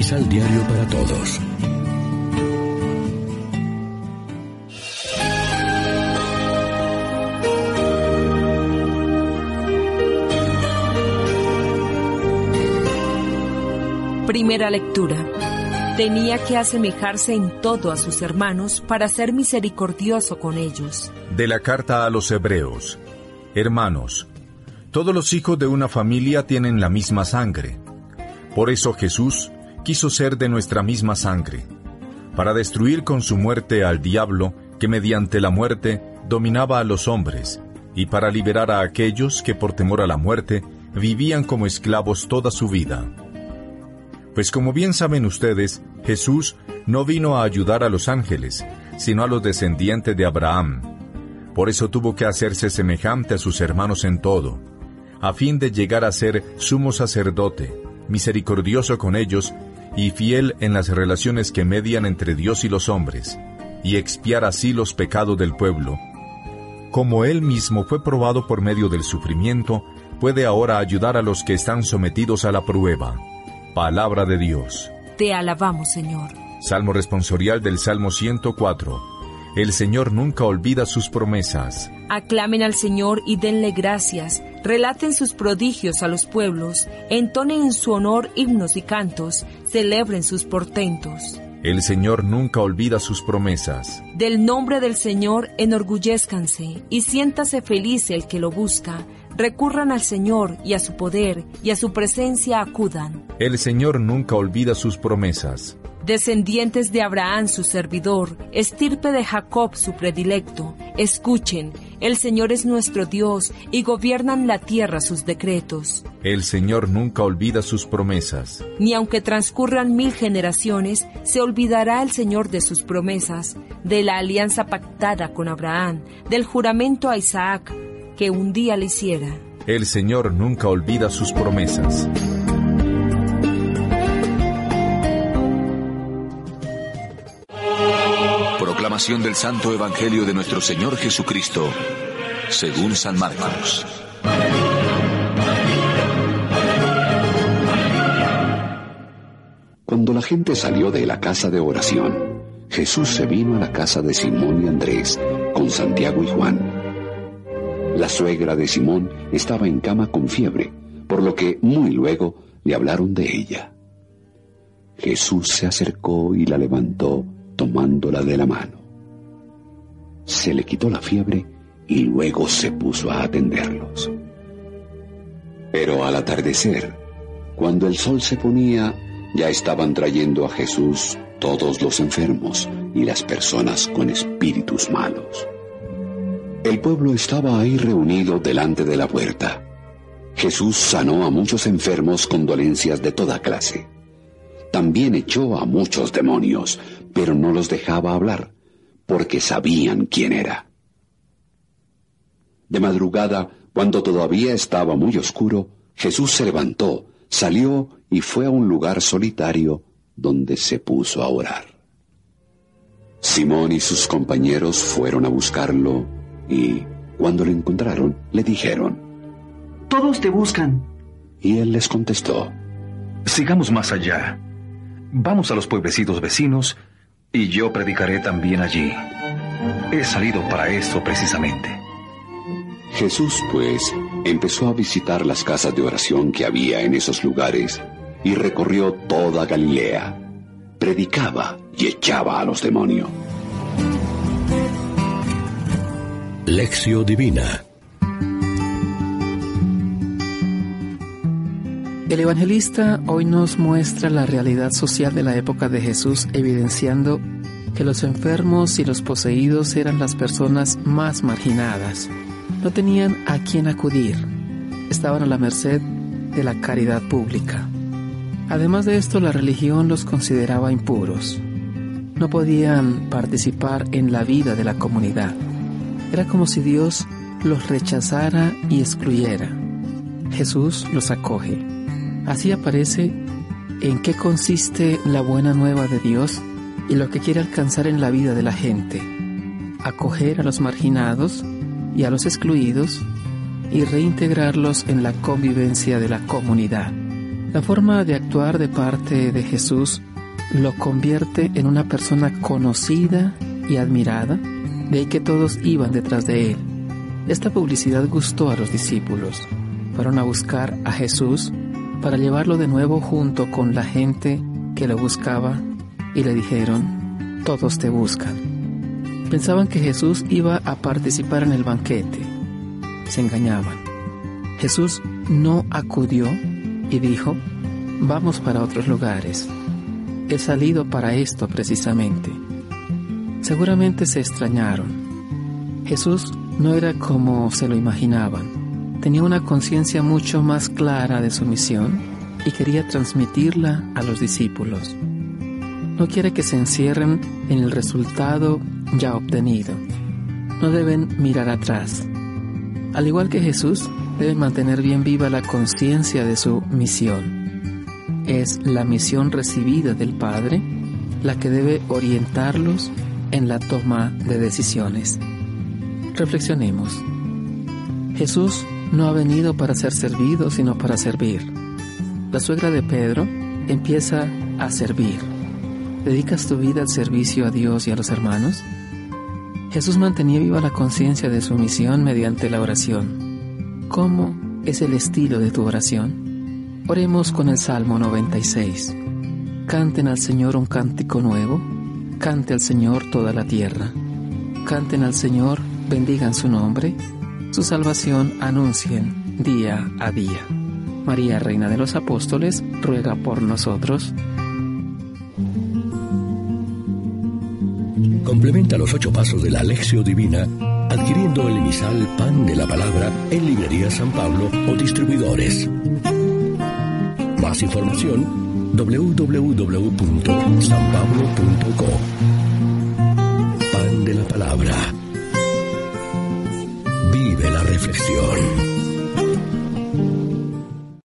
Misal diario para todos. Primera lectura. Tenía que asemejarse en todo a sus hermanos para ser misericordioso con ellos. De la carta a los Hebreos. Hermanos, todos los hijos de una familia tienen la misma sangre. Por eso Jesús quiso ser de nuestra misma sangre, para destruir con su muerte al diablo que mediante la muerte dominaba a los hombres, y para liberar a aquellos que por temor a la muerte vivían como esclavos toda su vida. Pues como bien saben ustedes, Jesús no vino a ayudar a los ángeles, sino a los descendientes de Abraham. Por eso tuvo que hacerse semejante a sus hermanos en todo, a fin de llegar a ser sumo sacerdote, misericordioso con ellos y fiel en las relaciones que median entre Dios y los hombres, y expiar así los pecados del pueblo. Como él mismo fue probado por medio del sufrimiento, puede ahora ayudar a los que están sometidos a la prueba. Palabra de Dios. Te alabamos, Señor. Salmo responsorial del Salmo 104. El Señor nunca olvida sus promesas. Aclamen al Señor y denle gracias. Relaten sus prodigios a los pueblos. Entonen en su honor himnos y cantos. Celebren sus portentos. El Señor nunca olvida sus promesas. Del nombre del Señor enorgullezcanse y siéntase feliz el que lo busca. Recurran al Señor y a su poder y a su presencia acudan. El Señor nunca olvida sus promesas. Descendientes de Abraham su servidor, estirpe de Jacob su predilecto, escuchen, el Señor es nuestro Dios y gobiernan la tierra sus decretos. El Señor nunca olvida sus promesas. Ni aunque transcurran mil generaciones, se olvidará el Señor de sus promesas, de la alianza pactada con Abraham, del juramento a Isaac, que un día le hiciera. El Señor nunca olvida sus promesas. Proclamación del Santo Evangelio de nuestro Señor Jesucristo, según San Marcos. Cuando la gente salió de la casa de oración, Jesús se vino a la casa de Simón y Andrés con Santiago y Juan. La suegra de Simón estaba en cama con fiebre, por lo que muy luego le hablaron de ella. Jesús se acercó y la levantó tomándola de la mano. Se le quitó la fiebre y luego se puso a atenderlos. Pero al atardecer, cuando el sol se ponía, ya estaban trayendo a Jesús todos los enfermos y las personas con espíritus malos. El pueblo estaba ahí reunido delante de la puerta. Jesús sanó a muchos enfermos con dolencias de toda clase. También echó a muchos demonios, pero no los dejaba hablar, porque sabían quién era. De madrugada, cuando todavía estaba muy oscuro, Jesús se levantó, salió y fue a un lugar solitario donde se puso a orar. Simón y sus compañeros fueron a buscarlo y, cuando lo encontraron, le dijeron, Todos te buscan. Y él les contestó, Sigamos más allá. Vamos a los pueblecitos vecinos y yo predicaré también allí. He salido para esto precisamente. Jesús, pues, empezó a visitar las casas de oración que había en esos lugares y recorrió toda Galilea. Predicaba y echaba a los demonios. Lección Divina El evangelista hoy nos muestra la realidad social de la época de Jesús, evidenciando que los enfermos y los poseídos eran las personas más marginadas. No tenían a quién acudir. Estaban a la merced de la caridad pública. Además de esto, la religión los consideraba impuros. No podían participar en la vida de la comunidad. Era como si Dios los rechazara y excluyera. Jesús los acoge. Así aparece en qué consiste la buena nueva de Dios y lo que quiere alcanzar en la vida de la gente. Acoger a los marginados y a los excluidos y reintegrarlos en la convivencia de la comunidad. La forma de actuar de parte de Jesús lo convierte en una persona conocida y admirada, de ahí que todos iban detrás de él. Esta publicidad gustó a los discípulos. Fueron a buscar a Jesús para llevarlo de nuevo junto con la gente que lo buscaba y le dijeron, todos te buscan. Pensaban que Jesús iba a participar en el banquete. Se engañaban. Jesús no acudió y dijo, vamos para otros lugares. He salido para esto precisamente. Seguramente se extrañaron. Jesús no era como se lo imaginaban. Tenía una conciencia mucho más clara de su misión y quería transmitirla a los discípulos. No quiere que se encierren en el resultado ya obtenido. No deben mirar atrás. Al igual que Jesús, deben mantener bien viva la conciencia de su misión. Es la misión recibida del Padre la que debe orientarlos en la toma de decisiones. Reflexionemos. Jesús no ha venido para ser servido, sino para servir. La suegra de Pedro empieza a servir. ¿Dedicas tu vida al servicio a Dios y a los hermanos? Jesús mantenía viva la conciencia de su misión mediante la oración. ¿Cómo es el estilo de tu oración? Oremos con el Salmo 96. Canten al Señor un cántico nuevo, cante al Señor toda la tierra. Canten al Señor, bendigan su nombre, su salvación anuncien día a día. María, Reina de los Apóstoles, ruega por nosotros. Complementa los ocho pasos de la Alexio Divina adquiriendo el emisal Pan de la Palabra en Librería San Pablo o distribuidores. Más información www.sanpablo.co Pan de la Palabra. Vive la reflexión.